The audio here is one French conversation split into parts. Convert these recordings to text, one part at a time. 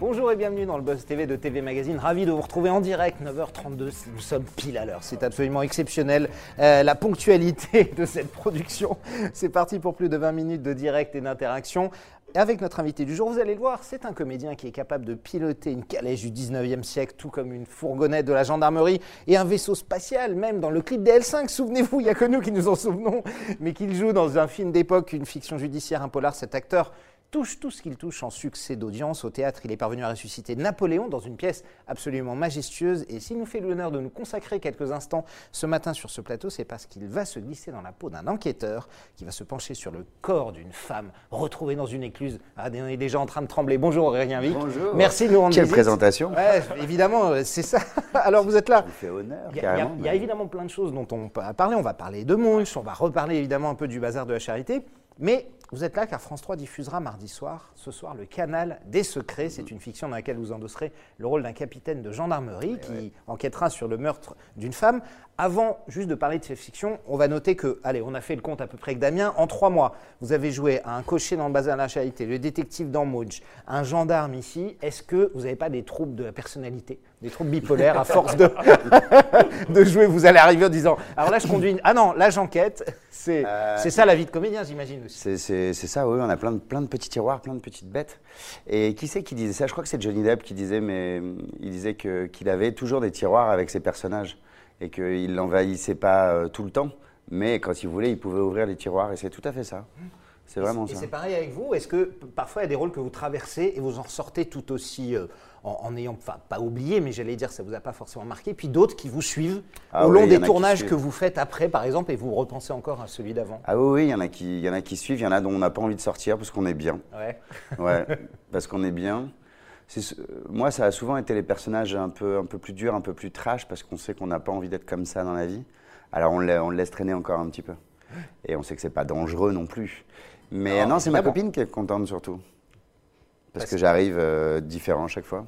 Bonjour et bienvenue dans le Buzz TV de TV Magazine. Ravi de vous retrouver en direct, 9h32. Nous sommes pile à l'heure. C'est absolument exceptionnel. Euh, la ponctualité de cette production. C'est parti pour plus de 20 minutes de direct et d'interaction. Avec notre invité du jour, vous allez le voir, c'est un comédien qui est capable de piloter une calèche du 19e siècle, tout comme une fourgonnette de la gendarmerie et un vaisseau spatial, même dans le clip des L5. Souvenez-vous, il n'y a que nous qui nous en souvenons, mais qu'il joue dans un film d'époque, une fiction judiciaire, un polar, cet acteur touche tout ce qu'il touche en succès d'audience. Au théâtre, il est parvenu à ressusciter Napoléon dans une pièce absolument majestueuse. Et s'il nous fait l'honneur de nous consacrer quelques instants ce matin sur ce plateau, c'est parce qu'il va se glisser dans la peau d'un enquêteur qui va se pencher sur le corps d'une femme retrouvée dans une écluse. Ah, on est déjà en train de trembler. Bonjour Aurélien Vic. Bonjour. Merci de nous rendre Quelle visite. présentation Ouais, évidemment, c'est ça. Alors vous êtes là. Ça fait honneur, Il y, a, il y a évidemment plein de choses dont on peut parler. On va parler de Munch, on va reparler évidemment un peu du bazar de la charité. Mais vous êtes là car France 3 diffusera mardi soir, ce soir, le canal des secrets. C'est une fiction dans laquelle vous endosserez le rôle d'un capitaine de gendarmerie qui enquêtera sur le meurtre d'une femme. Avant juste de parler de cette fiction, on va noter que, allez, on a fait le compte à peu près avec Damien. En trois mois, vous avez joué à un cocher dans le bazar de la charité, le détective dans Munch, un gendarme ici. Est-ce que vous n'avez pas des troubles de la personnalité, des troubles bipolaires à force de, de jouer, vous allez arriver en disant Alors là, je conduis. une- Ah non, là, j'enquête. C'est Euh, ça la vie de comédien, j'imagine aussi. C'est ça, oui, on a plein de, plein de petits tiroirs, plein de petites bêtes. Et qui c'est qui disait ça? Je crois que c'est Johnny Depp qui disait, mais hum, il disait qu'il avait toujours des tiroirs avec ses personnages et qu'il l'envahissait pas euh, tout le temps, mais quand il voulait, il pouvait ouvrir les tiroirs et c'est tout à fait ça. C'est vraiment Et ça. c'est pareil avec vous? Est-ce que parfois il y a des rôles que vous traversez et vous en sortez tout aussi euh, en, en ayant, enfin pas oublié, mais j'allais dire ça vous a pas forcément marqué. Puis d'autres qui vous suivent Ah au long des tournages que vous faites après, par exemple, et vous repensez encore à celui d'avant. Ah oui, oui, il y en a qui, il y en a qui suivent, il y en a dont on n'a pas envie de sortir parce qu'on est bien. Ouais. Ouais, parce qu'on est bien. Moi, ça a souvent été les personnages un peu, un peu plus durs, un peu plus trash, parce qu'on sait qu'on n'a pas envie d'être comme ça dans la vie. Alors on, le laisse traîner encore un petit peu. Et on sait que c'est pas dangereux non plus. Mais Non, non, c'est ma copine qui est contente surtout. Parce Parce que j'arrive euh, différent chaque fois.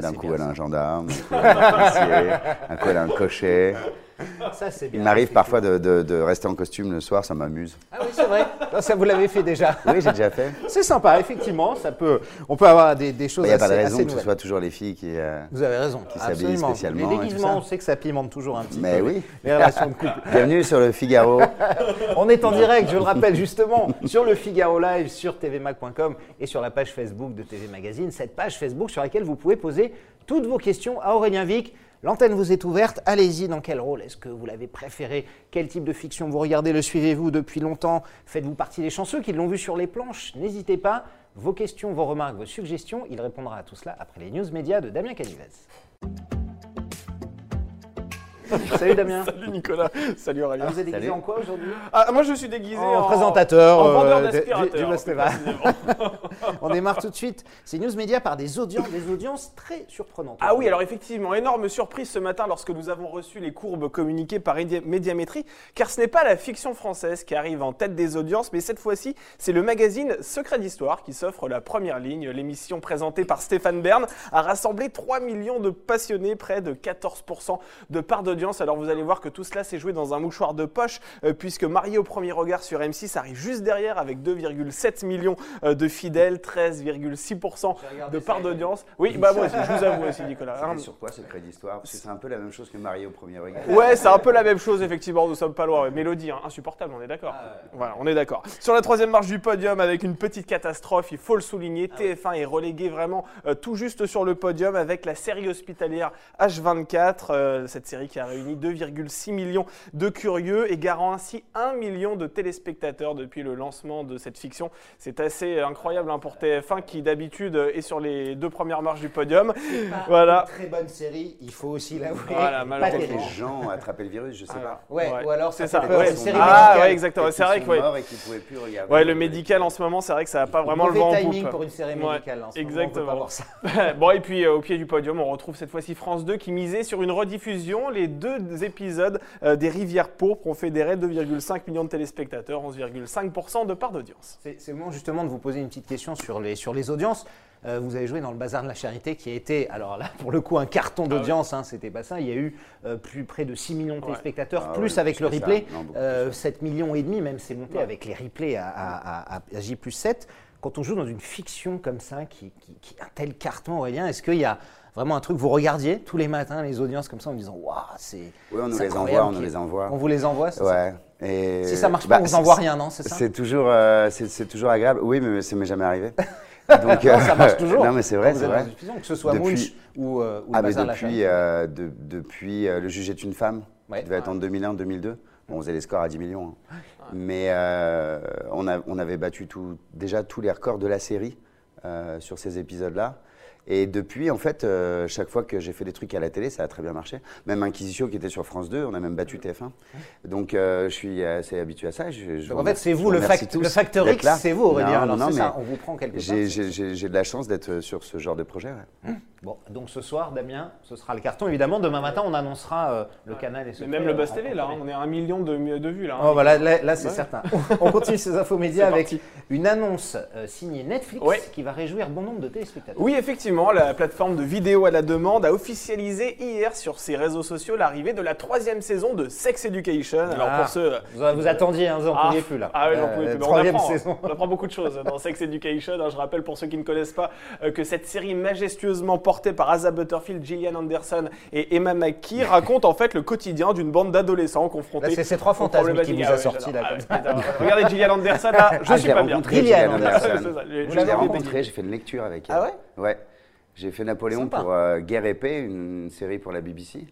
D'un coup, elle a un gendarme, d'un coup, elle a un policier, d'un coup, elle a un cocher. Ça c'est bien. Il m'arrive parfois de, de- de rester en costume le soir, ça m'amuse. Ah oui, c'est vrai. Ça, vous l'avez fait déjà. Oui, j'ai déjà fait. C'est sympa, effectivement. Ça peut, on peut avoir des, des choses Il n'y a assez, pas de raison que ce soit toujours les filles qui. euh, Vous avez raison. qui s'habillent spécialement Les déguisements, on sait que ça pimente toujours un petit Mais peu oui. les relations de couple. Bienvenue sur le Figaro. On est en direct, je le rappelle justement, sur le Figaro Live, sur tvmac.com et sur la page Facebook de TV Magazine. Cette page Facebook sur laquelle vous pouvez poser toutes vos questions à Aurélien Vic. L'antenne vous est ouverte. Allez-y, dans quel rôle Est-ce que vous l'avez préféré? Quel type de fiction vous regardez? Le suivez-vous depuis longtemps? Faites-vous partie des chanceux qui l'ont vu sur les planches? N'hésitez pas. Vos questions, vos remarques, vos suggestions, il répondra à tout cela après les news médias de Damien Canivez. Salut Damien. Salut Nicolas, salut Aurélien. Ah, vous êtes déguisé Salut. en quoi aujourd'hui? Ah, moi je suis déguisé En en, présentateur, en euh, vendeur d'aspirateur. On démarre tout de suite. C'est News Média par des audiences, des audiences très surprenantes. Ah oui, alors effectivement, énorme surprise ce matin lorsque nous avons reçu les courbes communiquées par Média- Médiamétrie, car ce n'est pas la fiction française qui arrive en tête des audiences, mais cette fois-ci, c'est le magazine Secret d'Histoire qui s'offre la première ligne. L'émission présentée par Stéphane Bern a rassemblé 3 millions de passionnés, près de 14% de part d'audience. Alors vous allez voir que tout cela s'est joué dans un mouchoir de poche, euh, puisque Marié au premier regard sur M6 arrive juste derrière avec 2,7 millions euh, de fidèles, 13,6% de part d'audience. Oui, bah moi aussi, je vous avoue aussi, Nicolas. hein. Sur quoi Secret d'Histoire Parce que c'est un peu la même chose que Marie au premier regard. Ouais, c'est un peu la même chose, effectivement, nous sommes pas loin. Mélodie, hein, insupportable, on est d'accord. Voilà, on est d'accord. Sur la troisième marche du podium, avec une petite catastrophe, il faut le souligner, TF1 est relégué vraiment euh, tout juste sur le podium avec la série hospitalière H24, euh, cette série qui a réuni 2,6 millions de curieux et garant ainsi 1 million de téléspectateurs depuis le lancement de cette fiction. C'est assez incroyable hein, pour TF1 qui d'habitude est sur les deux premières marches du podium. Voilà. Très bonne série, il faut aussi l'avouer. Voilà, Pas malheureusement. Peut-être terrible. les gens ont attrapé le virus, je sais pas. Ouais, ou alors c'est ça ça. ouais. une série Ah médicale. ouais, exactement. C'est vrai que ouais. et pouvaient plus regarder. Ouais, le médical en ce moment, c'est vrai que ça n'a pas vraiment le vent en timing poupe. pour une série Ouais, médicale. en ce moment, on peut exactement. pas voir ça. bon, et puis euh, au pied du podium, on retrouve cette fois-ci France 2 qui misait sur une rediffusion. Les deux épisodes euh, des Rivières pourpres ont fédéré 2,5 millions de téléspectateurs, 11,5% de part d'audience. C'est le moment justement de vous poser une petite question sur les, sur les audiences. Euh, vous avez joué dans le Bazar de la Charité qui a été, alors là pour le coup, un carton d'audience, hein, c'était pas ça. Il y a eu euh, plus près de 6 millions de téléspectateurs, Ah plus avec le replay, Non, beaucoup euh, plus. 7 millions et demi, même c'est monté Ouais. avec les replays à, à, à- à J plus 7. Quand on joue dans une fiction comme ça, qui, qui, qui a un tel carton, Aurélien, est-ce qu'il y a vraiment un truc, vous regardiez tous les matins les audiences comme ça en disant Waouh, c'est. Oui, on nous les envoie, on nous les envoie. On vous les envoie, c'est ça Ouais. Et Si ça marche bah, pas, on vous envoie rien, non C'est ça C'est toujours, euh, c'est toujours agréable. Oui, mais ça m'est jamais arrivé. Donc, Non, ça marche toujours. non, mais c'est vrai, c'est vrai. que ce soit Depuis- Munch ou, euh, ou Ah, mais depuis, euh, de- depuis euh, Le juge est une femme, Ouais. qui devait être en 2001-2002. Bon, on faisait les scores à 10 millions. hein. Mais euh, on, a- on avait battu tout, déjà tous les records de la série euh, sur ces épisodes-là. Et depuis, en fait, euh, chaque fois que j'ai fait des trucs à la télé, ça a très bien marché. Même Inquisition qui était sur France 2, on a même battu TF1. Donc euh, je suis assez habitué à ça. Je, je Donc vous en fait, c'est vous le, fact- le facteur X, c'est vous Aurélien. Non, non, mais ça, on vous prend quelque part. J'ai de la chance d'être sur ce genre de projet. ouais. Bon, donc ce soir, Damien, ce sera le carton. Évidemment, demain matin, on annoncera euh, le canal et ce même le Buzz TV, là, on est à un million de, de vues. Là, hein. Oh, là, là, c'est Ouais. certain. On continue ces infos médias avec parti. une annonce euh, signée Netflix Ouais. qui va réjouir bon nombre de téléspectateurs. Oui, effectivement, la plateforme de vidéo à la demande a officialisé hier sur ses réseaux sociaux l'arrivée de la troisième saison de Sex Education. Alors Ah, pour ceux... Vous, vous attendiez, hein, vous n'en Ah, pouviez plus là. Ah oui, j'en Euh, pouvais plus. Mais on Troisième apprend, saison. On apprend beaucoup de choses dans Sex Education. hein. Je rappelle pour ceux qui ne connaissent pas euh, que cette série majestueusement portée par Asa Butterfield, Gillian Anderson et Emma McKee raconte en fait le quotidien d'une bande d'adolescents confrontés. C'est ces trois fantasmes qui vous Ah a ouais, sorti, là, Ah comme. Regardez Gillian Anderson là, je Ah, suis pas bien. Gillian Anderson. Vous l'avez rencontré, j'ai fait une lecture avec elle. Ah ouais? Ouais. J'ai fait Napoléon Sympa. pour euh, Guerre et Paix, une série pour la BBC.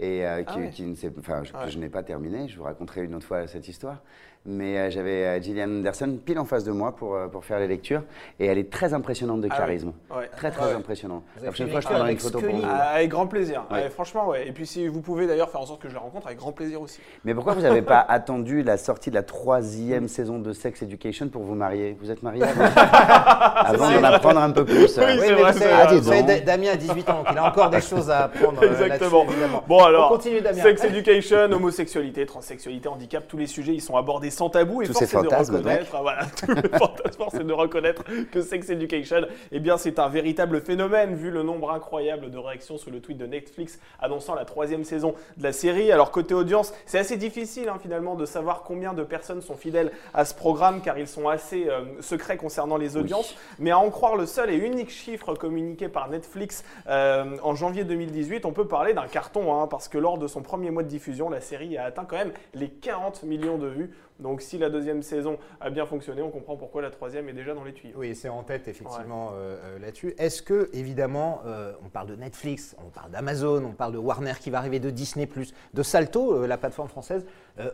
Et euh, qui, Ah ouais. qui enfin, que Ah ouais. je n'ai pas terminé. Je vous raconterai une autre fois cette histoire. Mais euh, j'avais euh, Gillian Anderson pile en face de moi pour, euh, pour faire les lectures. Et elle est très impressionnante de Ah charisme. Ouais. Très, très Ouais. impressionnante. La prochaine fois, je prendrai une photo pour avec vous. Ah, avec grand plaisir. Ouais. Ouais, franchement, ouais. Et puis si vous pouvez d'ailleurs faire en sorte que je la rencontre, avec grand plaisir aussi. Mais pourquoi vous n'avez pas attendu la sortie de la troisième saison de Sex Education pour vous marier? Vous êtes marié avant, d'en apprendre un peu plus. Oui, mais vrai, vous savez. Ah, vous savez, Damien a 18 ans, donc il a encore des choses à apprendre. Exactement. Bon alors, On continue, Damien. sex education, homosexualité, transsexualité, handicap, tous les sujets, ils sont abordés sans tabou et Tous force est de reconnaître, ah, voilà, force est de reconnaître que sex education, eh bien, c'est un véritable phénomène vu le nombre incroyable de réactions sur le tweet de Netflix annonçant la troisième saison de la série. Alors côté audience, c'est assez difficile hein, finalement de savoir combien de personnes sont fidèles à ce programme car ils sont assez euh, secrets concernant les audiences. Mais à en croire le seul et unique chiffre communiqué par Netflix euh, en janvier 2018, on peut parler d'un carton, hein, parce que lors de son premier mois de diffusion, la série a atteint quand même les 40 millions de vues. Donc si la deuxième saison a bien fonctionné, on comprend pourquoi la troisième est déjà dans les tuyaux. Oui, c'est en tête effectivement euh, euh, là-dessus. Est-ce que, évidemment, euh, on parle de Netflix, on parle d'Amazon, on parle de Warner qui va arriver, de Disney, de Salto, euh, la plateforme française.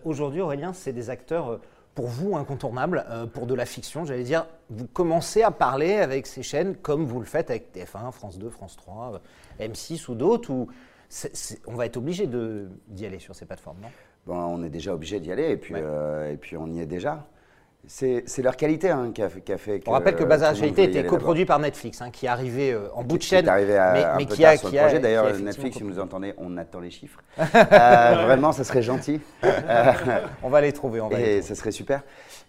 Aujourd'hui, Aurélien, c'est des acteurs pour vous incontournables, euh, pour de la fiction. J'allais dire, vous commencez à parler avec ces chaînes comme vous le faites avec TF1, France 2, France 3, euh, M6 ou d'autres, où on va être obligé d'y aller sur ces plateformes, non? Bon, on est déjà obligé d'y aller et puis, Ouais. euh, et puis on y est déjà. C'est leur qualité hein, qui, a, fait- qui a fait que. On rappelle que Bazar Actualité était coproduit par Netflix, hein, qui est arrivé euh, en bout de qui chaîne. est arrivé à, mais, un mais peu qui tard a, sur qui le projet. qui D'ailleurs, Netflix, si vous entendez, on attend les chiffres. Euh, vraiment, ça serait gentil. On va les trouver, on va les et trouver. ça serait super.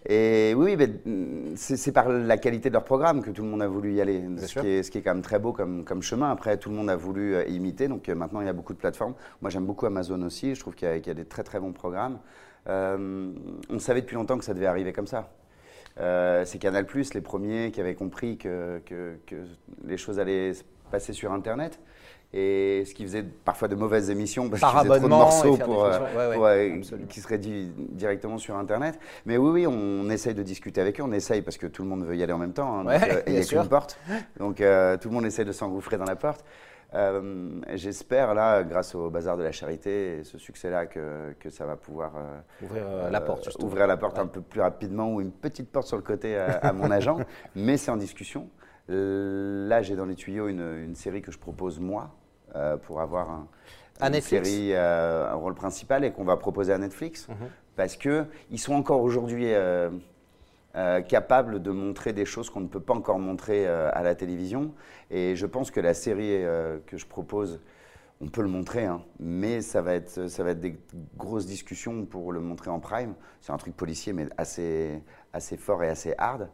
Et oui, mm, c'est par la qualité de leur programme que tout le monde a voulu y aller. Ce qui, est, ce qui est quand même très beau comme, comme chemin. Après, tout le monde a voulu euh, imiter. Donc euh, maintenant, il y a beaucoup de plateformes. Moi, j'aime beaucoup Amazon aussi. Je trouve qu'il y, a- qu'il y a des très très bons programmes. Euh, on savait depuis longtemps que ça devait arriver comme ça. Euh, c'est Canal Plus, les premiers qui avaient compris que, que- que les choses allaient se passer sur Internet. Et ce qui faisait parfois de mauvaises émissions parce Par qu'ils faisaient trop de morceaux pour, euh, ouais, euh, qui seraient di- directement sur Internet. Mais oui, oui, on essaye de discuter avec eux. On essaye parce que tout le monde veut y aller en même temps. hein, Ouais, euh, il n'y bien a qu'une porte. Donc euh, tout le monde essaye de s'engouffrer dans la porte. Euh, J'espère, là, grâce au Bazar de la Charité et ce succès-là, que, que ça va pouvoir Ouvrir la porte, justement. ouvrir la porte un peu plus rapidement ou une petite porte sur le côté à, à mon agent. Mais c'est en discussion. Là, j'ai dans les tuyaux une, une série que je propose moi euh, pour avoir un, À une Netflix série, euh, un rôle principal et qu'on va proposer à Netflix Mhm. parce que ils sont encore aujourd'hui euh, capables de montrer des choses qu'on ne peut pas encore montrer à la télévision. Et je pense que la série que je propose on peut le montrer, hein, mais ça va, être, ça va être des grosses discussions pour le montrer en prime. C'est un truc policier, mais assez, assez fort et assez hard.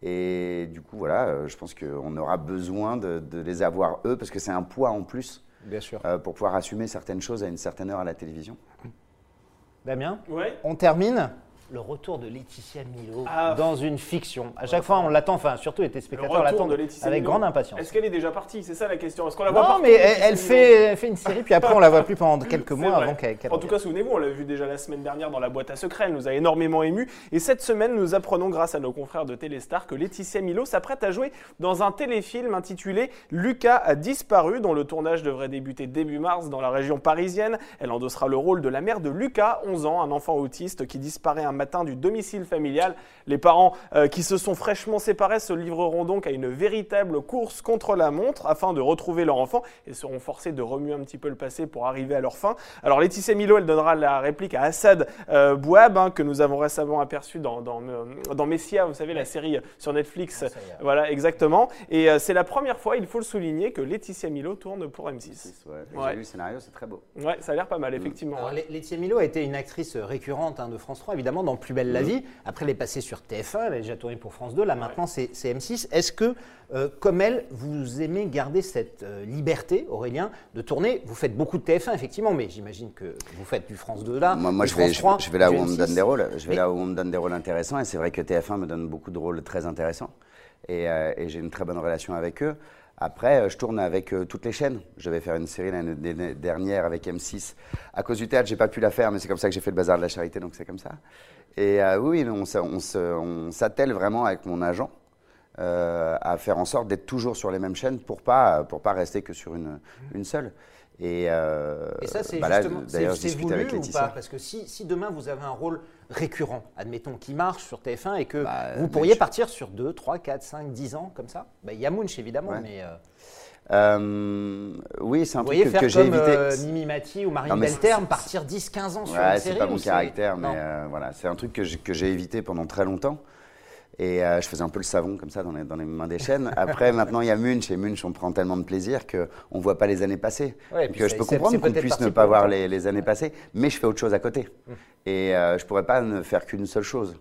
Et du coup, voilà, euh, je pense qu'on aura besoin de, de les avoir eux, parce que c'est un poids en plus Bien sûr. euh, pour pouvoir assumer certaines choses à une certaine heure à la télévision. Damien? Ouais. On termine? Le retour de Laetitia Milo Ah. dans une fiction. À chaque fois, on l'attend, enfin, surtout les Le téléspectateurs l'attendent avec Milo. grande impatience. Est-ce qu'elle est déjà partie? C'est ça la question. Est-ce qu'on la voit Non, partout, mais elle, fait, elle fait une série, puis après, on la voit plus pendant quelques mois vrai. avant qu'elle qu'elle En tout cas, souvenez-vous, on l'a vu déjà la semaine dernière dans la boîte à secrets, elle nous a énormément ému. Et cette semaine, nous apprenons grâce à nos confrères de Téléstar que Laetitia Milo s'apprête à jouer dans un téléfilm intitulé Lucas a disparu, dont le tournage devrait débuter début mars dans la région parisienne. Elle endossera le rôle de la mère de Lucas, 11 ans, un enfant autiste qui disparaît un matin du domicile familial. Les parents euh, qui se sont fraîchement séparés se livreront donc à une véritable course contre la montre afin de retrouver leur enfant et seront forcés de remuer un petit peu le passé pour arriver à leur fin. Alors Laetitia Milo, elle donnera la réplique à Assad euh, Bouab, hein, que nous avons récemment aperçu dans, dans, euh, dans Messia, vous savez, la série sur Netflix. Ah. Voilà, exactement. Et euh, c'est la première fois, il faut le souligner, que Laetitia Milo tourne pour M6. Ouais. Ouais. J'ai lu le scénario, c'est très beau. Ouais, ça a l'air pas mal, effectivement. Alors, Laetitia Milo a été une actrice récurrente hein, de France 3, évidemment, dans Plus belle la vie. Après, elle est passée sur TF1, elle a déjà tourné pour France 2. Là, maintenant, c'est c'est M6. Est-ce que, euh, comme elle, vous aimez garder cette euh, liberté, Aurélien, de tourner? Vous faites beaucoup de TF1, effectivement, mais j'imagine que vous faites du France 2 là. Moi, moi, du je, vais, France 3, je vais là où on me M6. donne des rôles. Je vais Mais- là où on me donne des rôles intéressants. Et c'est vrai que TF1 me donne beaucoup de rôles très intéressants. Et, euh, et j'ai une très bonne relation avec eux. Après, euh, je tourne avec euh, toutes les chaînes. Je vais faire une série l'année dernière avec M6. À cause du théâtre, j'ai pas pu la faire, mais c'est comme ça que j'ai fait le bazar de la charité, donc c'est comme ça. Et euh, oui, on, on s'attelle vraiment avec mon agent euh, à faire en sorte d'être toujours sur les mêmes chaînes pour pas pour pas rester que sur une, une seule. Et, Et ça, c'est bah justement, c'est d'ailleurs, je voulu avec ou pas? Parce que si, si demain vous avez un rôle récurrent, admettons, qui marche sur TF1 et que Bah, vous pourriez partir sur 2, 3, 4, 5, 10 ans comme ça, bah, il y a Munch évidemment, Ouais. mais euh, Euh, oui, c'est un vous truc que, que j'ai évité. euh, Mimi Mati ou Marine Non, Belterme, c'est- partir 10, 15 ans sur Ouais, une c'est série pas mon c'est- caractère, mais euh, voilà, c'est un truc que j'ai évité pendant très longtemps. Et euh, je faisais un peu le savon comme ça dans les, dans les mains des chaînes. Après, maintenant, il y a Munch. Et Munch, on prend tellement de plaisir qu'on ne voit pas les années passées. Ouais, c'est- je peux comprendre qu'on puisse ne pas voir les, les années passées, mais je fais autre chose à côté. Et euh, je ne pourrais pas ne faire qu'une seule chose.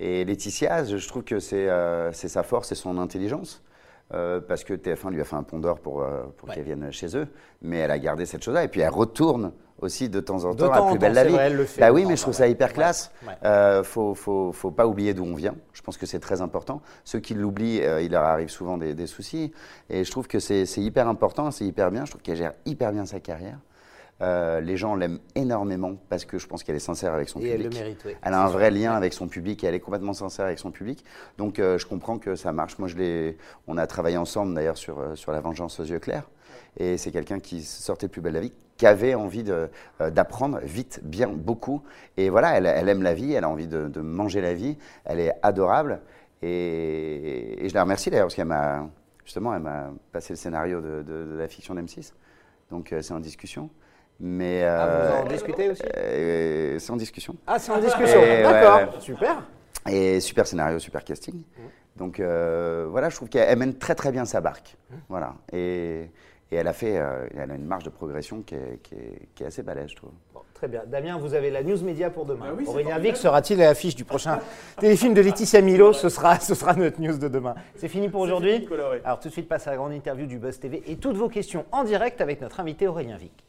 Et Laetitia, je trouve que c'est euh, sa force et son intelligence. euh, parce que TF1 lui a fait un pont d'or pour, euh, pour Ouais. qu'elle vienne chez eux. Mais elle a gardé cette chose-là. Et puis elle retourne aussi de temps en temps à Plus belle la vie. vrai, elle le fait bah oui, mais je trouve ça hyper classe. Ouais. Euh, faut, faut, faut pas oublier d'où on vient. Je pense que c'est très important. Ceux qui l'oublient, euh, il leur arrive souvent des, des soucis. Et je trouve que c'est hyper important, c'est hyper bien. Je trouve qu'elle gère hyper bien sa carrière. Euh, les gens l'aiment énormément parce que je pense qu'elle est sincère avec son Et elle public. le mérite, oui. Elle a un vrai lien avec son public et elle est complètement sincère avec son public. Donc je comprends que ça marche. Moi, je on a travaillé ensemble d'ailleurs sur, sur La Vengeance aux yeux clairs. Et c'est quelqu'un qui sortait de plus belle la vie, qui avait envie euh, d'apprendre vite, bien, beaucoup. Et voilà, elle, elle aime la vie, elle a envie de, de manger la vie. Elle est adorable. Et, et je la remercie d'ailleurs parce qu'elle m'a, justement, elle m'a passé le scénario de, de- de la fiction d'M6. Donc euh, c'est en discussion. Mais Ah, euh, vous en discutez aussi? euh, c'est en discussion. Ah, c'est en discussion. D'accord, ouais. super. Et super scénario, super casting. Donc euh, voilà, je trouve qu'elle elle mène très très bien sa barque. Voilà. Et, et elle a fait, euh, elle a une marge de progression qui est, qui est- qui est assez balèze, je trouve. Bon, très bien. Damien, vous avez la news média pour demain. Bah oui, Aurélien. Vic sera-t-il à l'affiche du prochain téléfilm de Laetitia Milo? Ce sera, ce sera notre news de demain. C'est fini pour aujourd'hui. Alors tout de suite, passe à la grande interview du Buzz TV et toutes vos questions en direct avec notre invité Aurélien Vic.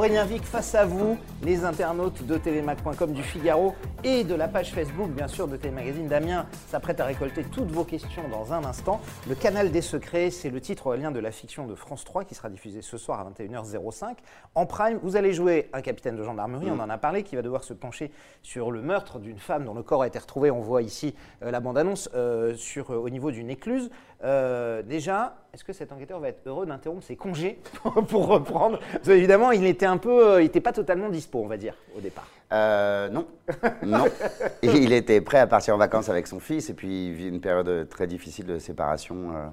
Aurélien Vic face à vous, les internautes de tvmac.com du Figaro et de la page Facebook bien sûr de Télémagazine. Damien s'apprête à récolter toutes vos questions dans un instant. Le canal des secrets, c'est le titre Aurélien de la fiction de France 3 qui sera diffusé ce soir à 21h05. En prime, vous allez jouer un capitaine de gendarmerie, on en a parlé, qui va devoir se pencher sur le meurtre d'une femme dont le corps a été retrouvé. On voit ici euh, la bande-annonce euh, euh, au niveau d'une écluse. Déjà, est-ce que cet enquêteur va être heureux d'interrompre ses congés pour reprendre? Parce Évidemment, il était un peu, euh, il n'était pas totalement dispo, on va dire, au départ. Euh, non, non. Il était prêt à partir en vacances avec son fils et puis il vit une période très difficile de séparation euh,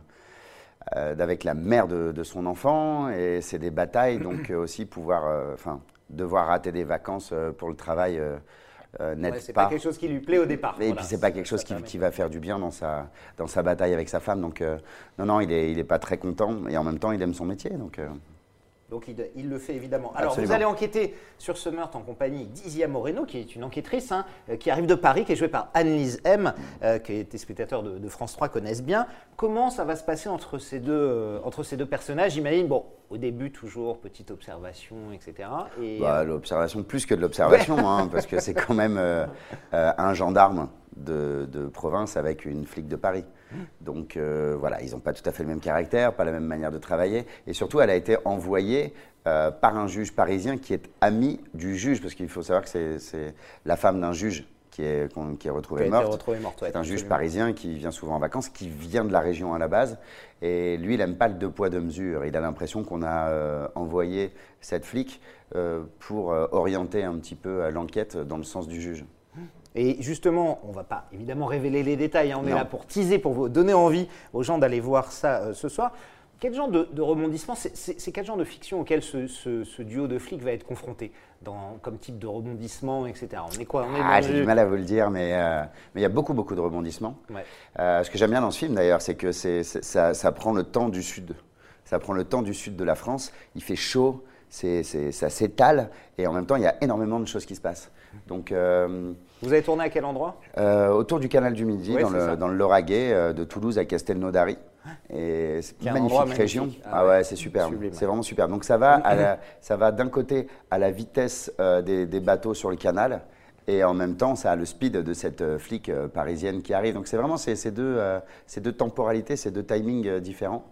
euh, d'avec la mère de, de son enfant et c'est des batailles donc euh, aussi pouvoir, euh, enfin, devoir rater des vacances euh, pour le travail. euh, euh, Ouais, c'est pas. pas quelque chose qui lui plaît au départ. Et Voilà. puis c'est pas quelque chose qui, va faire du bien dans sa, dans sa bataille avec sa femme. Donc euh, non, non, il est, il est pas très content et en même temps il aime son métier. Donc euh, Donc il, il le fait évidemment. Alors Absolument. vous allez enquêter sur ce meurtre en compagnie d'Isia Moreno, qui est une enquêtrice, hein, euh, qui arrive de Paris, qui est jouée par Anne-Lise M, euh, que les téléspectateurs de, de France 3 connaissent bien. Comment ça va se passer entre ces deux, euh, entre ces deux personnages? J'imagine, bon, au début toujours, petite observation, etc. Et, bah, l'observation plus que de l'observation, hein, parce que c'est quand même euh, euh, un gendarme de, de province avec une flic de Paris. Donc euh, voilà, ils n'ont pas tout à fait le même caractère, pas la même manière de travailler. Et surtout, elle a été envoyée euh, par un juge parisien qui est ami du juge, parce qu'il faut savoir que c'est la femme d'un juge qui est, qui retrouvée morte. retrouvée morte, ouais, C'est un juge parisien qui vient souvent en vacances, qui vient de la région à la base. Et lui, il n'aime pas le deux poids, deux mesures. Il a l'impression qu'on a euh, envoyé cette flic euh, pour euh, orienter un petit peu l'enquête dans le sens du juge. Et justement, on ne va pas évidemment révéler les détails, hein, on est là pour teaser, pour vous donner envie aux gens d'aller voir ça ce soir. Quel genre de, de rebondissement, c'est- quel genre de fiction auquel ce, ce- ce duo de flics va être confronté dans, comme type de rebondissement, etc. On est quoi? On est Ah, j'ai du mal à vous le dire, mais euh, mais il y a beaucoup, beaucoup de rebondissements. Ouais. Euh, ce que j'aime bien dans ce film, d'ailleurs, c'est que ça, ça prend le temps du sud. Ça prend le temps du sud de la France. Il fait chaud, ça s'étale, et en même temps, il y a énormément de choses qui se passent. Donc, euh, Vous avez tourné à quel endroit? autour du canal du Midi, Ouais, dans, le, dans le Lauragais, de Toulouse à Castelnaudary. Et c'est une un magnifique région. magnifique. Ah Ah, ouais, c'est superbe. C'est vraiment super. Donc ça va, à la- ça va d'un côté à la vitesse euh, des, des bateaux sur le canal. Et en même temps, ça a le speed de cette euh, flic euh, parisienne qui arrive. Donc c'est vraiment ces, ces deux, euh, ces deux temporalités, ces deux timings différents.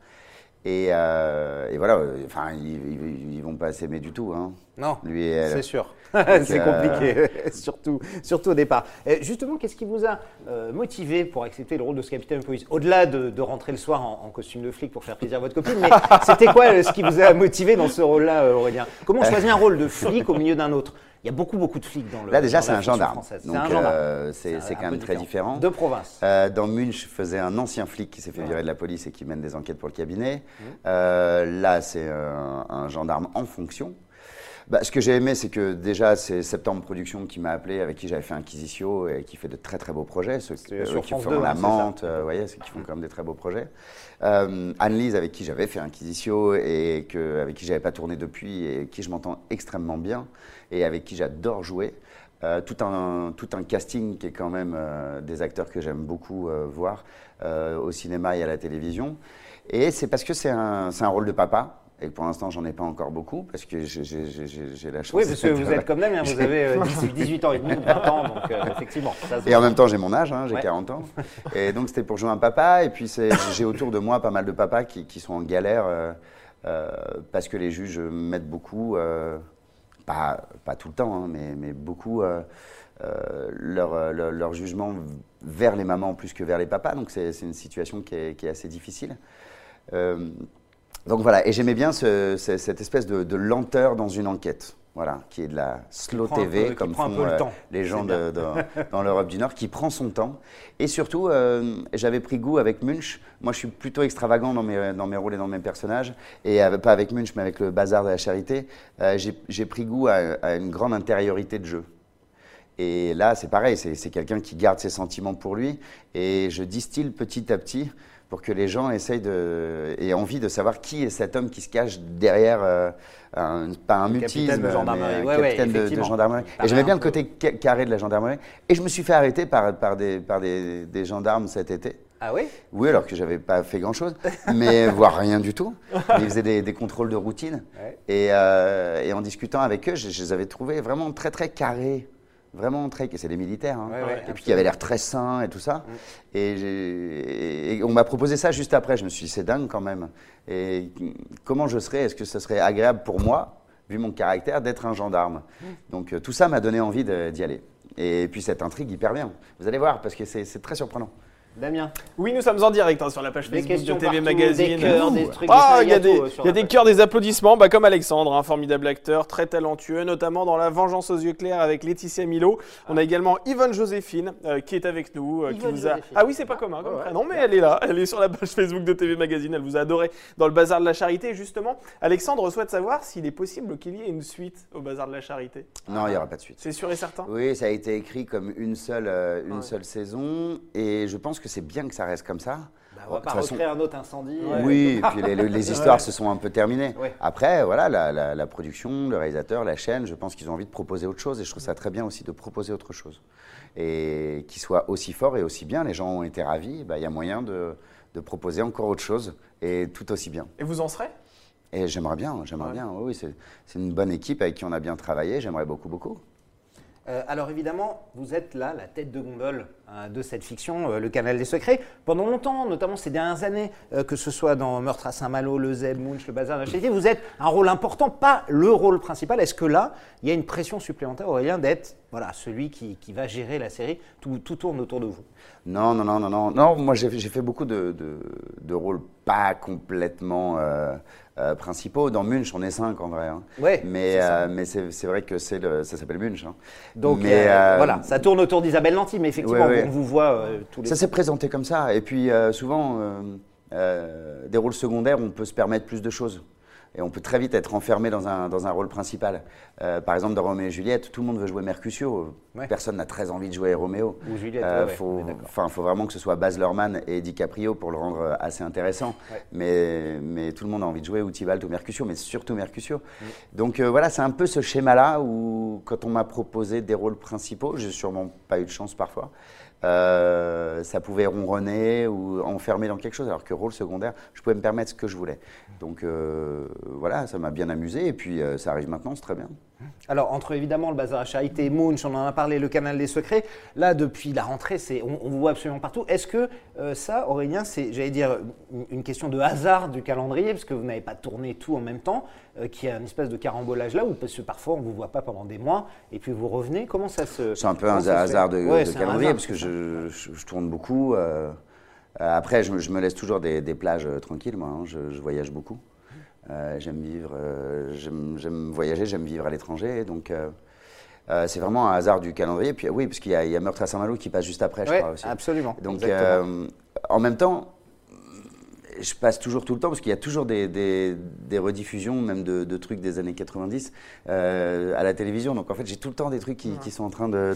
Et, euh, et voilà, euh, enfin, ils, ils vont pas s'aimer du tout. Hein. Non, Lui et elle. c'est sûr. C'est euh, compliqué, surtout, surtout au départ. Et justement, qu'est-ce qui vous a euh, motivé pour accepter le rôle de ce capitaine de police Au-delà de, de rentrer le soir en, en costume de flic pour faire plaisir à votre copine, mais c'était quoi ce qui vous a motivé dans ce rôle-là, Aurélien? Comment on choisit un rôle de flic au milieu d'un autre? Il y a beaucoup, beaucoup de flics dans le. Là, déjà, c'est un gendarme. Donc, euh, c'est quand même très différent. De province. Euh, dans Munch, faisait un ancien flic qui s'est fait virer de la police et qui mène des enquêtes pour le cabinet. Mmh. Euh, là, c'est un, un gendarme en fonction. Bah, ce que j'ai aimé, c'est que déjà, c'est Septembre Productions qui m'a appelé, avec qui j'avais fait Inquisitio et qui fait de très très beaux projets. Ceux qui, font 2, La hein, Menthe, euh, voyez, ceux qui font quand même des très beaux projets. Euh, Anne-Lise, avec qui j'avais fait Inquisitio et que, avec qui j'avais pas tourné depuis et qui je m'entends extrêmement bien et avec qui j'adore jouer. Euh, tout, un, tout un casting qui est quand même euh, des acteurs que j'aime beaucoup euh, voir au cinéma et à la télévision. Et c'est parce que c'est un, un rôle de papa. Et pour l'instant, j'en ai pas encore beaucoup parce que j'ai- la chance. Oui, parce que vous êtes comme Damien, vous avez euh, 18, 18 ans et demi, 20 ans, donc effectivement. ça Et en même temps, j'ai mon âge, hein, j'ai Ouais. 40 ans. Et donc, c'était pour jouer un papa. Et puis, j'ai autour de moi pas mal de papas qui, qui sont en galère parce que les juges mettent beaucoup, pas, tout le temps, hein, mais, beaucoup, euh, euh, leur, euh, leur, jugement vers les mamans plus que vers les papas. Donc, c'est une situation qui est, assez difficile. Donc voilà, et j'aimais bien ce- ce- cette espèce de lenteur dans une enquête, voilà, qui est de la slow peu- TV, comme font le euh, les gens de- de- dans l'Europe du Nord, qui prend son temps. Et surtout, euh, j'avais pris goût avec Munch. Moi, je suis plutôt extravagant dans mes, dans mes rôles et dans mes personnages. Et avec- pas avec Munch, mais avec le bazar de la charité. euh, j'ai- J'ai pris goût à, à une grande intériorité de jeu. Et là, c'est pareil, c'est quelqu'un qui garde ses sentiments pour lui. Et je distille petit à petit pour que les gens essayent de, aient envie de savoir qui est cet homme qui se cache derrière, euh, un, pas un Le mutisme, capitaine de gendarmerie. mais un Ouais, ouais, capitaine de- gendarmerie. Et j'aimais bien le côté ca- carré de la gendarmerie. Et je me suis fait arrêter par, par, des, par des, des gendarmes cet été. Ah oui? Oui, alors que j'avais pas fait grand-chose, mais voire rien du tout. Ils faisaient des, des contrôles de routine. Ouais. Et, euh, et en discutant avec eux, je, je les avais trouvés vraiment très très carrés. Vraiment très. C'est des militaires. hein. Ouais, ouais, et puis qui avaient l'air très sains et tout ça. Et, j'ai- et on m'a proposé ça juste après. Je me suis dit, c'est dingue quand même. Et comment je serais? Est-ce que ce serait agréable pour moi, vu mon caractère, d'être un gendarme? Donc euh, tout ça m'a donné envie d'y aller. Et puis cette intrigue hyper bien. Vous allez voir, parce que c'est très surprenant. Damien. Oui, nous sommes en direct hein, sur la page Des Facebook de TV partout, Magazine. des cœurs, des trucs, Ah, il y a des, y a des cœurs, des applaudissements, bah, comme Alexandre, un formidable acteur, très talentueux, notamment dans La Vengeance aux yeux clairs avec Laetitia Milo. On a également Yvonne Joséphine euh, qui est avec nous. euh, qui vous a... Ah oui, c'est pas commun comme Ouais, prénom, mais elle est là. Elle est sur la page Facebook de TV Magazine. Elle vous a adoré dans le Bazar de la Charité. Et justement, Alexandre souhaite savoir s'il est possible qu'il y ait une suite au Bazar de la Charité. Non, il n'y aura pas de suite. C'est sûr et certain? Oui, ça a été écrit comme une seule, euh, une Ouais. seule saison, et je pense que c'est bien que ça reste comme ça. Bah, on va pas façon- recréer un autre incendie. Oui, et puis les, histoires se sont un peu terminées. Ouais. Après, voilà, la, la- la production, le réalisateur, la chaîne, je pense qu'ils ont envie de proposer autre chose, et je trouve ça très bien aussi de proposer autre chose. Et qu'ils soient aussi forts et aussi bien, les gens ont été ravis, bah, il y a moyen de, de proposer encore autre chose, et tout aussi bien. Et vous en serez? Et j'aimerais bien, j'aimerais Ouais. bien, oui, c'est une bonne équipe avec qui on a bien travaillé, j'aimerais beaucoup, beaucoup. Euh, alors évidemment, vous êtes là, la tête de gondole euh, de cette fiction, euh, Le Canal des Secrets. Pendant longtemps, notamment ces dernières années, euh, que ce soit dans Meurtre à Saint-Malo, Le Z, Munch, Le Bazar Charité, vous êtes un rôle important, pas le rôle principal. Est-ce que là, il y a une pression supplémentaire, Aurélien, d'être voilà, celui qui, qui va gérer la série tout, tout tourne autour de vous? Non, non, non, non, non. Non, moi j'ai fait beaucoup de- de rôles pas complètement euh, principaux. Dans Munch, on est cinq en vrai. hein. Ouais, mais euh, mais c'est vrai que c'est le- ça s'appelle Munch. hein. Donc Mais, euh, voilà, ça tourne autour d'Isabelle Lanty, mais effectivement, Ouais, ouais. on vous voit tous les Ça s'est présenté comme ça. Et puis souvent, des rôles secondaires, on peut se permettre plus de choses. Et on peut très vite être enfermé dans un, dans un rôle principal. Euh, par exemple, dans Roméo et Juliette, tout le monde veut jouer Mercutio. Ouais. Personne n'a très envie de jouer Roméo. Ou Juliette, Euh, ouais, faut, vraiment que ce soit Baz Luhrmann et DiCaprio pour le rendre euh, assez intéressant. Mais, mais tout le monde a envie de jouer ou ou Mercutio, mais surtout Mercutio. Mm. Donc euh, voilà, c'est un peu ce schéma-là où quand on m'a proposé des rôles principaux, j'ai sûrement pas eu de chance parfois. Euh, ça pouvait ronronner ou enfermer dans quelque chose, alors que rôle secondaire, je pouvais me permettre ce que je voulais. Donc euh, voilà, ça m'a bien amusé, et puis euh, ça arrive maintenant, c'est très bien. Alors, entre évidemment le Bazar à Charité, Munch, on en a parlé, le Canal des Secrets, là, depuis la rentrée, c'est, on, on vous voit absolument partout. Est-ce que euh, ça, Aurélien, c'est, j'allais dire, une, question de hasard du calendrier, parce que vous n'avez pas tourné tout en même temps, euh, qu'il y a une espèce de carambolage là, ou parce que parfois on ne vous voit pas pendant des mois, et puis vous revenez? Comment ça se. C'est un peu un hasard de, Ouais, de c'est un calendrier, hasard, parce que je, je- je tourne beaucoup. euh, après, je, me- je me laisse toujours des, des plages euh, tranquilles, moi. hein, je voyage beaucoup. Euh, j'aime vivre, euh, j'aime voyager, j'aime vivre à l'étranger. Donc, euh, c'est vraiment un hasard du calendrier. Puis, oui, parce qu'il y, a- il y a Meurtre à Saint-Malo qui passe juste après, je crois aussi. absolument. Donc, en même temps, je passe toujours tout le temps parce qu'il y a toujours des, des- des rediffusions, même de, de trucs des années 90 euh, à la télévision. Donc en fait, j'ai tout le temps des trucs qui, qui sont en train de,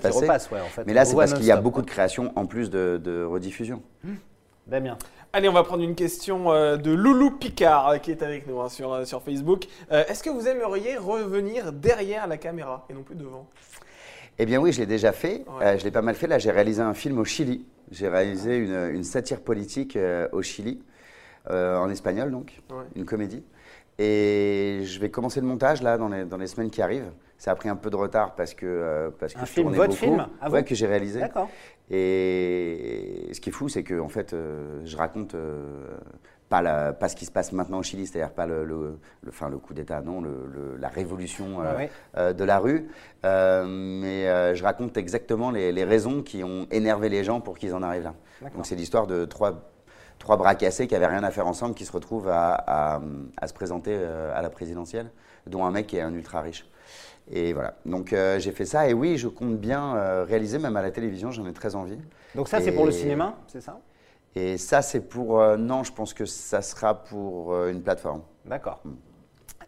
passer. repasse, ouais, en fait. Mais là, c'est parce qu'il y a beaucoup de créations en plus de, de rediffusions. Damien. Allez, on va prendre une question euh, de Loulou Picard euh, qui est avec nous hein, sur, euh, sur Facebook. Euh, Est-ce que vous aimeriez revenir derrière la caméra et non plus devant? Eh bien oui, je l'ai déjà fait. Ouais. Euh, je l'ai pas mal fait. Là, j'ai réalisé un film au Chili. J'ai réalisé une, une satire politique euh, au Chili, euh, en espagnol donc, Ouais. une comédie. Et je vais commencer le montage là dans les, dans les semaines qui arrivent. Ça a pris un peu de retard parce que euh, parce que Un je film, tournais votre beaucoup. film, à vous Ouais, que j'ai réalisé. Et ce qui est fou, c'est que en fait, euh, je raconte euh, pas, la- pas ce qui se passe maintenant au Chili, c'est-à-dire pas le, le, le- coup d'État, non, le- la révolution euh, euh, de la rue, Euh, mais je raconte exactement les, les raisons qui ont énervé les gens pour qu'ils en arrivent là. Donc c'est l'histoire de trois, trois bras cassés qui avaient rien à faire ensemble, qui se retrouvent à, à- à se présenter à la présidentielle, dont un mec qui est un ultra riche. Et voilà. Donc euh, j'ai fait ça et oui, je compte bien euh, réaliser, même à la télévision, j'en ai très envie. Donc ça, c'est pour le cinéma, c'est ça? Et ça, c'est pour. euh, non, je pense que ça sera pour une plateforme. D'accord.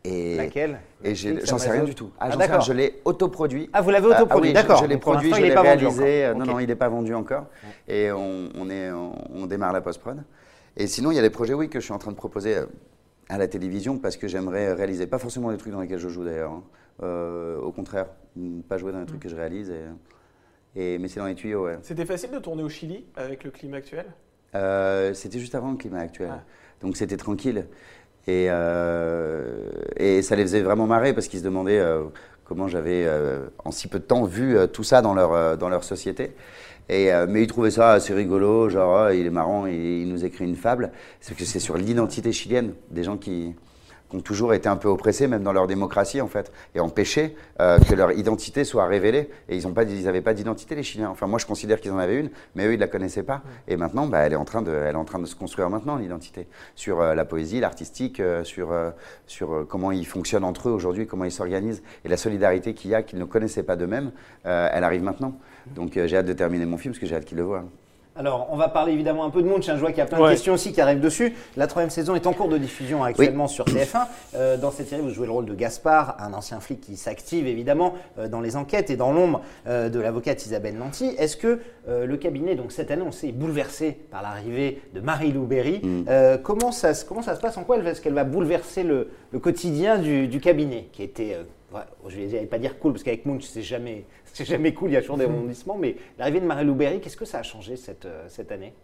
Et, Laquelle? Et j'en sais rien du? tout. Ah, Ah, d'accord. je l'ai autoproduit. Ah, vous l'avez Ah, autoproduit, oui, je- d'accord. Je, l'ai produit, je l'ai est pas vendu réalisé. Non, non, il n'est pas vendu encore. Et on, on est, on, on démarre la post-prod. Et sinon, il y a des projets, oui, que je suis en train de proposer à la télévision parce que j'aimerais réaliser. Pas forcément les trucs dans lesquels je joue d'ailleurs. hein. Euh, au contraire, pas jouer dans les trucs que je réalise. Et, et- mais c'est dans les tuyaux, ouais. C'était facile de tourner au Chili avec le climat actuel? Euh, c'était juste avant le climat actuel. Ah. Donc c'était tranquille. Et, euh, et ça les faisait vraiment marrer parce qu'ils se demandaient comment j'avais, en si peu de temps, vu tout ça dans leur, dans leur société. Et, mais ils trouvaient ça assez rigolo, genre ah, il est marrant, il, il nous écrit une fable. C'est que c'est sur l'identité chilienne, des gens qui ont toujours été un peu oppressés, même dans leur démocratie en fait, et empêchés euh, que leur identité soit révélée. Et ils n'avaient pas d'identité les Chiliens. Enfin moi je considère qu'ils en avaient une, mais eux ils la connaissaient pas. Et maintenant, bah, elle est en train de, elle est en train de se construire maintenant l'identité sur euh, la poésie, l'artistique, euh, sur sur comment ils fonctionnent entre eux aujourd'hui, comment ils s'organisent et la solidarité qu'il y a qu'ils ne connaissaient pas d'eux-mêmes, elle arrive maintenant. Donc j'ai hâte de terminer mon film parce que j'ai hâte qu'ils le voient. Alors, on va parler évidemment un peu de Munch. Hein. Je vois qu'il y a plein de questions aussi qui arrivent dessus. La troisième saison est en cours de diffusion actuellement sur TF1. Euh, dans cette série, vous jouez le rôle de Gaspard, un ancien flic qui s'active évidemment euh, dans les enquêtes et dans l'ombre euh, de l'avocate Isabelle Nanty. Est-ce que le cabinet, donc cette année, on s'est bouleversé par l'arrivée de Marie-Lou Berry mm. comment, ça, comment ça se passe? En quoi est-ce qu'elle va bouleverser le, quotidien du, cabinet qui était je vais pas dire cool, parce qu'avec Munch, c'est jamais, c'est jamais cool, il y a toujours des rebondissements, mais l'arrivée de Marie-Lou Berry, qu'est-ce que ça a changé cette, euh, cette année?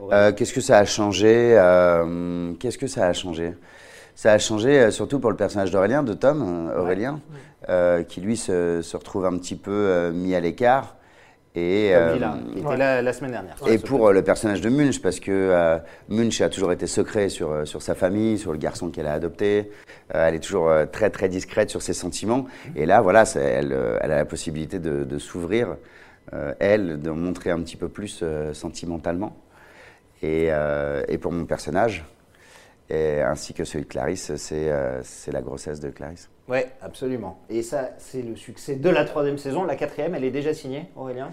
Euh, Qu'est-ce que ça a changé euh, Qu'est-ce que ça a changé? Ça a changé surtout pour le personnage d'Aurélien, de Tom, Aurélien, qui lui se, se, retrouve un petit peu mis à l'écart. Et, euh, était là la semaine dernière. Et pour le personnage de Munch, parce que Munch a toujours été secret sur, sur sa famille, sur le garçon qu'elle a adopté. elle est toujours très très discrète sur ses sentiments. Et là, voilà, elle, elle, a la possibilité de, de s'ouvrir, elle, de montrer un petit peu plus sentimentalement. Et, et, pour mon personnage, et, ainsi que celui de Clarisse, c'est la grossesse de Clarisse. Oui, absolument. Et ça, c'est le succès de la troisième saison. La quatrième, elle est déjà signée, Aurélien?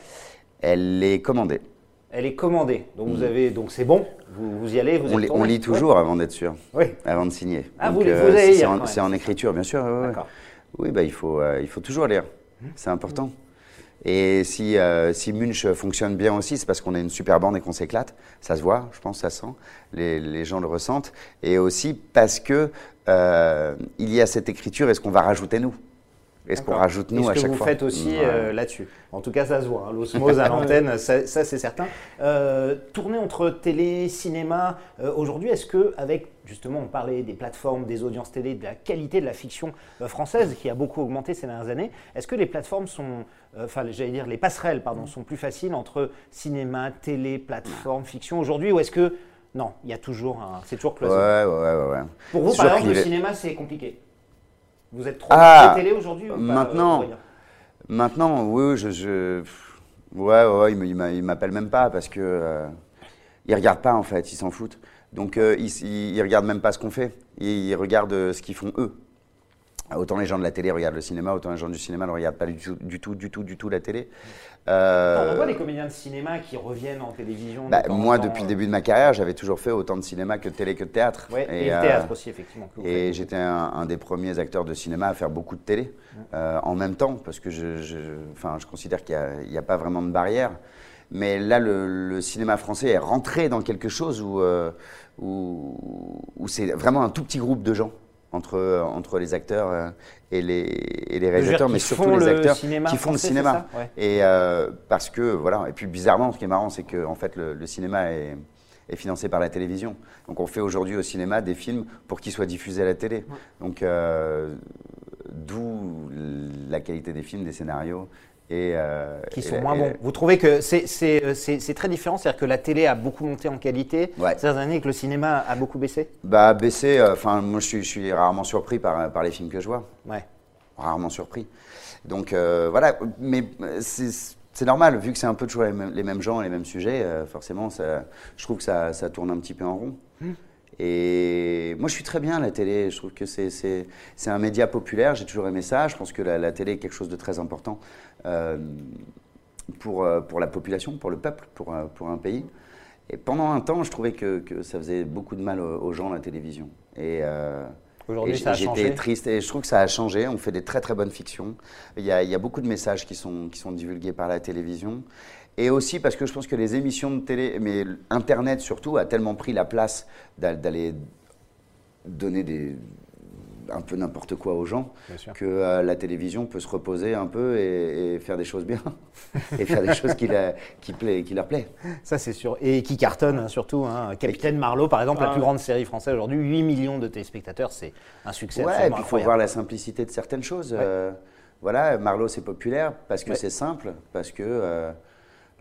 Elle est commandée. Elle est commandée. Donc vous mm. avez, donc c'est bon. Vous, y allez. Vous on, lit, on lit toujours avant d'être sûr. Oui. Avant de signer. Ah, vous, euh, vous C'est en, écriture, bien sûr. D'accord. Oui, bah, il, faut, euh, il faut toujours lire. Mm. C'est important. Et si, euh, si Munch fonctionne bien aussi, c'est parce qu'on a une super bande et qu'on s'éclate. Ça se voit, je pense, ça sent. Les, les, gens le ressentent. Et aussi parce que euh, il y a cette écriture et ce qu'on va rajouter nous. Est-ce qu'on rajoute nous à chaque fois ce que vous faites aussi euh, là-dessus? En tout cas, ça se voit. Hein. L'osmose à l'antenne, ça, c'est certain. Euh, tourner entre télé, cinéma, euh, aujourd'hui, est-ce que, avec justement, on parlait des plateformes, des audiences télé, de la qualité de la fiction française qui a beaucoup augmenté ces dernières années, est-ce que les plateformes sont, enfin, j'allais dire, les passerelles, pardon, sont plus faciles entre cinéma, télé, plateforme, fiction aujourd'hui, ou est-ce que non, il y a toujours un, c'est toujours cloisonné? Ouais, ouais, ouais, ouais. Pour vous, par exemple, le cinéma, c'est compliqué. Vous êtes trop ah, télé aujourd'hui Maintenant, maintenant, oui, je, je, ouais, ouais, il ne m'appelle même pas parce que euh, il regarde pas en fait, ils s'en foutent. Donc euh, ils, ne regardent même pas ce qu'on fait, ils, ils regardent euh, ce qu'ils font eux. Autant les gens de la télé regardent le cinéma, autant les gens du cinéma ne regardent pas du tout, du tout, du tout, du tout la télé. Euh, on voit des comédiens de cinéma qui reviennent en télévision. Bah, moi, depuis le début de ma carrière, j'avais toujours fait autant de cinéma que de télé que de théâtre. et, le théâtre aussi, effectivement. Et j'étais un, des premiers acteurs de cinéma à faire beaucoup de télé euh, en même temps, parce que je, je, je considère qu'il n'y a, pas vraiment de barrière. Mais là, le, cinéma français est rentré dans quelque chose où, euh, où, où c'est vraiment un tout petit groupe de gens entre, entre les acteurs euh, et les, et les réalisateurs, mais surtout les acteurs qui font le cinéma. Et euh, parce que, voilà, et puis bizarrement, ce qui est marrant, c'est que en fait, le, cinéma est, est, financé par la télévision. Donc on fait aujourd'hui au cinéma des films pour qu'ils soient diffusés à la télé. Donc euh, d'où la qualité des films, des scénarios euh, qui sont moins bons. Vous trouvez que euh, c'est très différent C'est-à-dire que la télé a beaucoup monté en qualité ces années et que le cinéma a beaucoup baissé? Bah, baissé, euh, enfin, moi je suis, rarement surpris par, par les films que je vois. Ouais. Rarement surpris. Donc voilà, mais c'est normal, vu que c'est un peu toujours les mêmes, les mêmes gens et les mêmes sujets, forcément, ça, je trouve que ça, ça, tourne un petit peu en rond. Mmh. Et moi, je suis très bien à la télé. Je trouve que c'est un média populaire. J'ai toujours aimé ça. Je pense que la, télé est quelque chose de très important euh, pour, euh, pour la population, pour le peuple, pour, euh, pour un pays. Et pendant un temps, je trouvais que, que ça faisait beaucoup de mal aux, gens, la télévision. Et, Aujourd'hui, ça a changé. J'étais triste et je trouve que ça a changé. On fait des très très bonnes fictions. Il y a, il y a beaucoup de messages qui sont, qui sont divulgués par la télévision. Et aussi parce que je pense que les émissions de télé, mais Internet surtout, a tellement pris la place d'aller donner des, un peu n'importe quoi aux gens que euh, la télévision peut se reposer un peu et, faire des choses bien et faire des choses qui, qui, plaît, qui leur plaît. Ça c'est sûr et qui cartonne hein, surtout. Hein. Capitaine Marlowe par exemple, la plus grande série française aujourd'hui, 8 millions de téléspectateurs, c'est un succès. Ouais, et puis il faut voir la simplicité de certaines choses. Euh, voilà, Marlowe c'est populaire parce que c'est simple, parce que euh,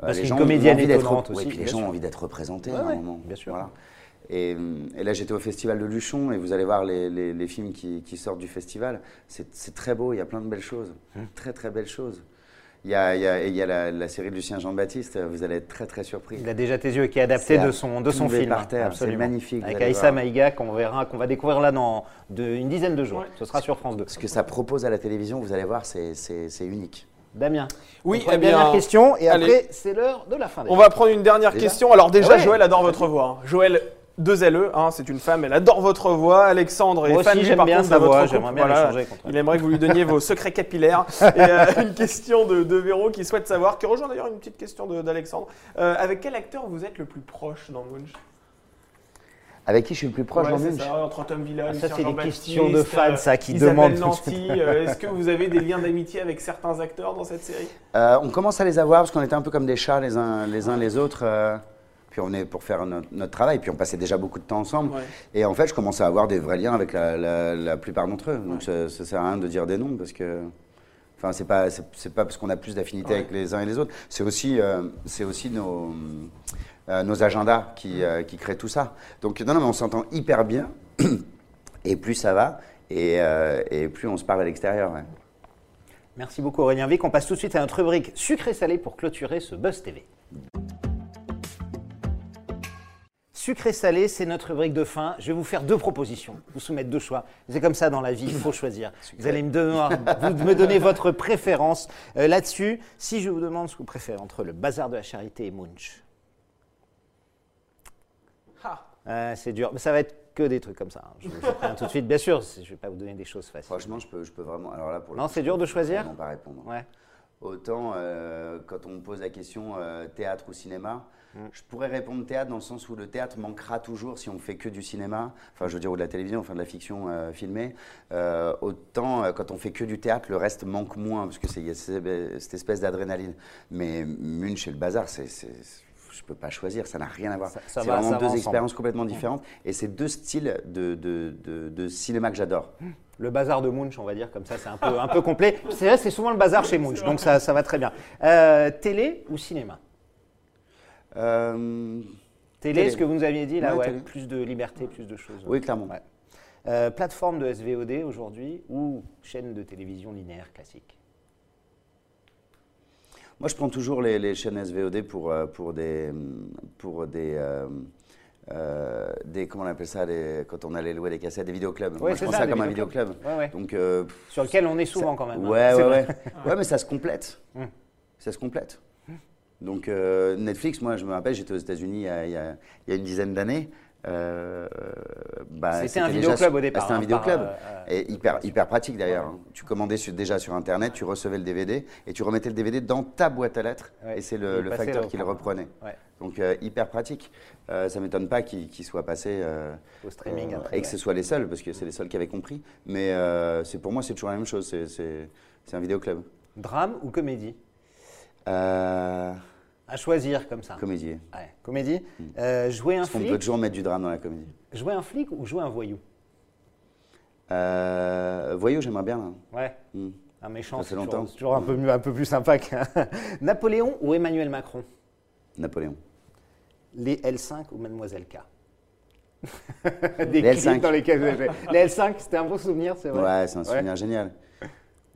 parce les gens comédienne aussi. les gens ont envie d'être représentés à un moment. Bien sûr. Et, et là, j'étais au festival de Luchon et vous allez voir les, les- les films qui, qui sortent du festival. C'est très beau, il y a plein de belles choses. Très, très belles choses. Il y a, il y a- et il y a la, la série de Lucien Jean-Baptiste, vous allez être très, très surpris. Il a déjà tes yeux qui est adapté de son, de son film. par terre, absolument. c'est magnifique, Avec Aïssa. Maïga qu'on verra, qu'on va découvrir là dans de- une dizaine de jours. Ouais. Ce sera sur France 2. Ce que ça propose à la télévision, vous allez voir, c'est unique. Damien. Oui, on eh une bien, dernière question et allez. après c'est l'heure de la fin. On va prendre une dernière Déjà question. Alors déjà, Ouais. Joël adore votre voix. hein. Joël, deux LE, hein, c'est une femme, elle adore votre voix. Alexandre est fan par bien contre, sa de votre voix, bien Voilà. contre elle. Il aimerait que vous lui donniez vos secrets capillaires. Et euh, une question de, de Véro qui souhaite savoir, qui rejoint d'ailleurs une petite question d'Alexandre. Euh, avec quel acteur vous êtes le plus proche dans Munch Avec qui je suis le plus proche Ouais, dans Munch ça, entre Tom Villa, Ah, ça, c'est des questions de fans, ça, qui Isabelle demandent Nanty. euh, Est-ce que vous avez des liens d'amitié avec certains acteurs dans cette série? Euh, on commence à les avoir parce qu'on était un peu comme des chats les uns les, uns les autres. euh, puis on est pour faire notre, notre travail, puis on passait déjà beaucoup de temps ensemble. Ouais. Et en fait, je commençais à avoir des vrais liens avec la, la- la plupart d'entre eux. Donc ça, ça sert à rien de dire des noms parce que. Enfin, c'est pas, c'est, pas parce qu'on a plus d'affinité avec les uns et les autres. C'est aussi, c'est aussi nos, nos agendas qui, euh, qui créent tout ça. Donc, non, non, mais on s'entend hyper bien. Et plus ça va, et, euh, et plus on se parle à l'extérieur. ouais. Merci beaucoup Aurélien Vic. On passe tout de suite à notre rubrique sucré-salé pour clôturer ce Buzz TV. Sucré-salé, c'est notre rubrique de fin. Je vais vous faire deux propositions, vous soumettre deux choix. C'est comme ça dans la vie, il faut choisir. Vous allez me donner, vous me donner votre préférence Euh, là-dessus. Si je vous demande ce que vous préférez entre le bazar de la charité et Munch, Ah. Euh, c'est dur. Mais ça va être que des trucs comme ça. hein. Je tout de suite, bien sûr. Je ne vais pas vous donner des choses faciles. Franchement, je peux, je peux vraiment. Alors là, pour Non, c'est dur de choisir vraiment pas répondre. Ouais. Autant euh, quand on me pose la question euh, théâtre ou cinéma, Mm. je pourrais répondre théâtre dans le sens où le théâtre manquera toujours si on fait que du cinéma, enfin je veux dire ou de la télévision, enfin de la fiction euh, filmée. Autant quand on fait que du théâtre, le reste manque moins parce que c'est cette espèce d'adrénaline. Mais Munch et le bazar, c'est je peux pas choisir, ça n'a rien à voir. C'est vraiment ça deux expériences complètement différentes et c'est deux styles de, de, de- de cinéma que j'adore. Le bazar de Munch, on va dire comme ça, c'est un peu, un peu complet. C'est c'est souvent le bazar chez Munch, donc ça, ça va très bien. Euh, télé ou cinéma? Euh, Télé, Télé. ce que vous nous aviez dit, là, Ouais, plus de liberté, plus de choses. oui, clairement. Ouais. Euh, plateforme de SVOD aujourd'hui ou chaîne de télévision linéaire classique? Moi, je prends toujours les, les chaînes SVOD pour, euh, pour des. Pour des euh, euh, des, comment on appelle ça, quand on allait louer des cassettes, des vidéoclubs. Moi, je prends ça, comme un vidéoclub. Ouais, ouais. Donc, euh, Sur lequel on est souvent ça- quand même. hein. Ouais, ouais, ouais. ouais, mais ça se complète. Hum. Ça se complète. Donc, euh, Netflix, moi, je me rappelle, j'étais aux États-Unis il y a une dizaine d'années. Euh, bah, C'était un vidéoclub au départ, C'était un hein, vidéoclub. euh, et hyper, hyper pratique d'ailleurs. hein. Tu commandais sur- déjà sur Internet, tu recevais le DVD et tu remettais le DVD dans ta boîte à lettres Ouais. et c'est le, facteur qui le reprenait. Ouais. Donc euh, hyper pratique. Euh, ça m'étonne pas qu'il soit passé euh, Au streaming euh, après, et que ce soit les seuls parce que c'est les seuls qui avaient compris. Mais euh, c'est pour moi c'est toujours la même chose. C'est- un vidéoclub. Drame ou comédie? Euh, À choisir comme ça. comédie. Ouais. Comédie. Euh, jouer un Parce qu'on peut flic, toujours mettre du drame dans la comédie. jouer un flic ou jouer un voyou? Euh, voyou, j'aimerais bien. là. Ouais. Hmm. Un méchant, Ça fait c'est toujours, toujours un, peu mieux, un peu plus sympa que Napoléon ou Emmanuel Macron? Napoléon. Les L5 ou Mademoiselle K? Des Les clips L5. dans lesquels fait. Les L5, c'était un bon souvenir, c'est vrai Ouais, c'est un souvenir génial.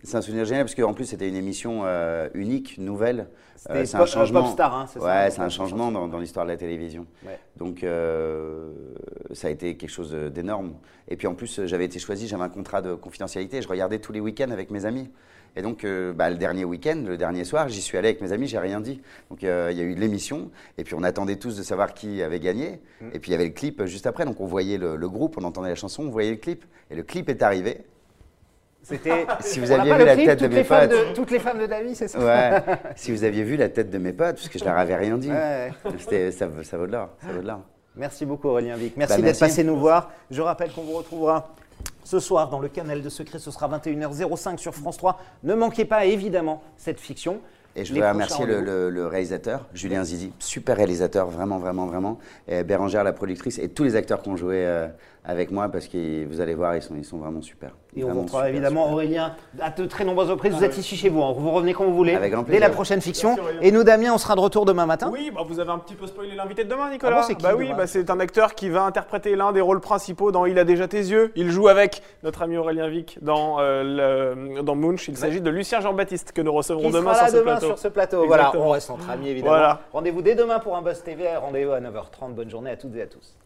C'est un souvenir génial parce qu'en plus c'était une émission euh, unique, nouvelle. C'était Euh, c'est un changement. Popstar, hein, c'est ça, ouais, c'est un changement dans, dans l'histoire de la télévision. Ouais. Donc euh, ça a été quelque chose d'énorme. Et puis en plus j'avais été choisi, j'avais un contrat de confidentialité. Je regardais tous les week-ends avec mes amis. Et donc euh, bah, le dernier week-end, le dernier soir, j'y suis allé avec mes amis, j'ai rien dit. Donc il y a eu de l'émission et puis on attendait tous de savoir qui avait gagné. Mm. Et puis il y avait le clip juste après. Donc on voyait le, le groupe, on entendait la chanson, on voyait le clip. Et le clip est arrivé. C'était. Si vous aviez vu la tête de mes potes. toutes les femmes de David, c'est ça Ouais. si vous aviez vu la tête de mes potes, parce que je leur avais rien dit. Ouais. Ça, vaut- ça vaut de l'or. Ça vaut de l'or. Merci beaucoup Aurélien Vic. Merci Bah, d'être passé nous voir. Je rappelle qu'on vous retrouvera ce soir dans le canal de secret. Ce sera 21h05 sur France 3. Ne manquez pas évidemment cette fiction. Et je voudrais remercier le, rendez-vous. le- le réalisateur, Julien Zizi, super réalisateur, vraiment, vraiment, vraiment. Et Bérangère, la productrice, et tous les acteurs qui ont joué euh, avec moi parce que vous allez voir, ils sont, ils sont vraiment super. Et on vous évidemment super. Aurélien à de très nombreuses reprises. Vous êtes ici chez vous, hein. vous revenez quand vous voulez. Avec grand Dès la prochaine fiction. Et nous, Damien, on sera de retour demain matin. Oui, bah vous avez un petit peu spoilé l'invité de demain, Nicolas. Ah bon, c'est qui, bah oui, bah c'est un acteur qui va interpréter l'un des rôles principaux dans Il a déjà tes yeux. Il joue avec notre ami Aurélien Vic dans, euh, le- dans Munch. Il s'agit de Lucien Jean-Baptiste que nous recevrons Qui demain sera là sur ce demain plateau. sur ce plateau. Voilà, on reste entre amis évidemment. Voilà. Rendez-vous dès demain pour un Buzz TV. Rendez-vous à 9h30. Bonne journée à toutes et à tous.